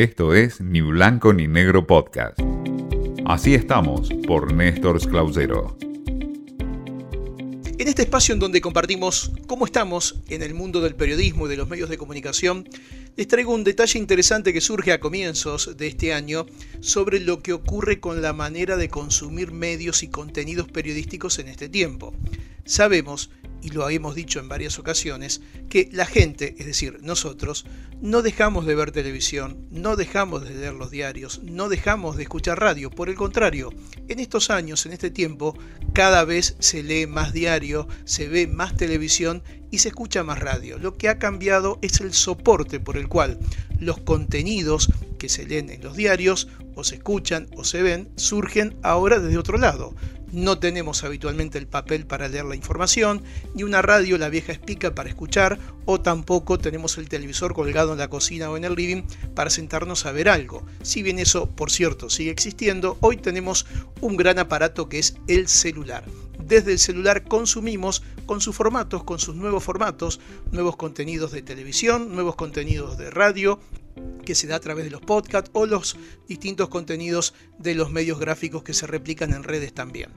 Esto es Ni Blanco ni Negro Podcast. Así estamos por Néstor Clausero. En este espacio en donde compartimos cómo estamos en el mundo del periodismo y de los medios de comunicación, les traigo un detalle interesante que surge a comienzos de este año sobre lo que ocurre con la manera de consumir medios y contenidos periodísticos en este tiempo. Sabemos y lo hemos dicho en varias ocasiones, que la gente, es decir, nosotros, no dejamos de ver televisión, no dejamos de leer los diarios, no dejamos de escuchar radio. Por el contrario, en estos años, en este tiempo, cada vez se lee más diario, se ve más televisión y se escucha más radio. Lo que ha cambiado es el soporte por el cual los contenidos que se leen en los diarios o se escuchan o se ven surgen ahora desde otro lado. No tenemos habitualmente el papel para leer la información, ni una radio, la vieja espica para escuchar, o tampoco tenemos el televisor colgado en la cocina o en el living para sentarnos a ver algo. Si bien eso, por cierto, sigue existiendo, hoy tenemos un gran aparato que es el celular. Desde el celular consumimos con sus formatos, con sus nuevos formatos, nuevos contenidos de televisión, nuevos contenidos de radio, que se da a través de los podcasts o los distintos contenidos de los medios gráficos que se replican en redes también.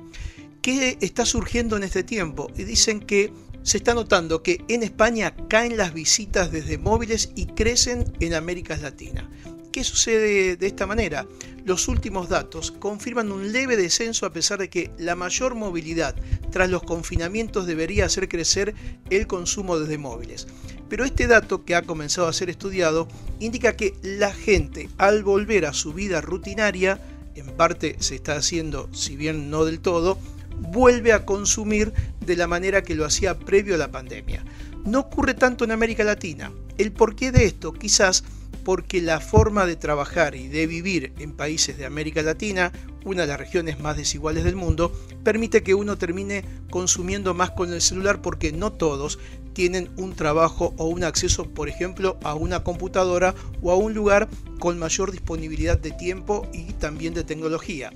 ¿Qué está surgiendo en este tiempo? Y dicen que se está notando que en España caen las visitas desde móviles y crecen en América Latina. ¿Qué sucede de esta manera? Los últimos datos confirman un leve descenso a pesar de que la mayor movilidad tras los confinamientos debería hacer crecer el consumo desde móviles. Pero este dato que ha comenzado a ser estudiado indica que la gente al volver a su vida rutinaria, en parte se está haciendo, si bien no del todo, vuelve a consumir de la manera que lo hacía previo a la pandemia. No ocurre tanto en América Latina. El porqué de esto quizás porque la forma de trabajar y de vivir en países de América Latina, una de las regiones más desiguales del mundo, permite que uno termine consumiendo más con el celular porque no todos tienen un trabajo o un acceso, por ejemplo, a una computadora o a un lugar con mayor disponibilidad de tiempo y también de tecnología.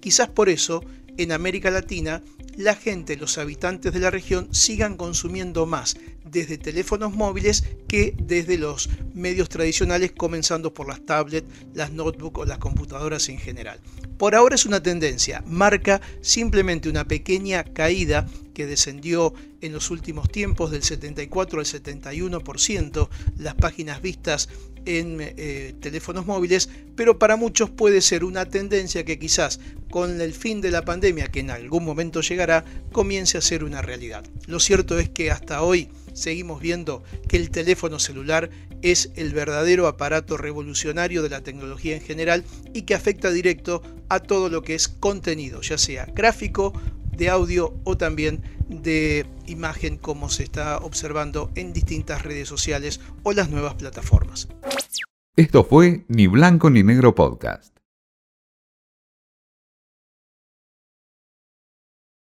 Quizás por eso, en América Latina, la gente, los habitantes de la región, sigan consumiendo más desde teléfonos móviles que desde los medios tradicionales, comenzando por las tablets, las notebooks o las computadoras en general. Por ahora es una tendencia, marca simplemente una pequeña caída que descendió en los últimos tiempos del 74 al 71% las páginas vistas en eh, teléfonos móviles, pero para muchos puede ser una tendencia que quizás con el fin de la pandemia, que en algún momento llegará, comience a ser una realidad. Lo cierto es que hasta hoy seguimos viendo que el teléfono celular es el verdadero aparato revolucionario de la tecnología en general y que afecta directo a todo lo que es contenido, ya sea gráfico, de audio o también de imagen como se está observando en distintas redes sociales o las nuevas plataformas. Esto fue Ni Blanco ni Negro Podcast.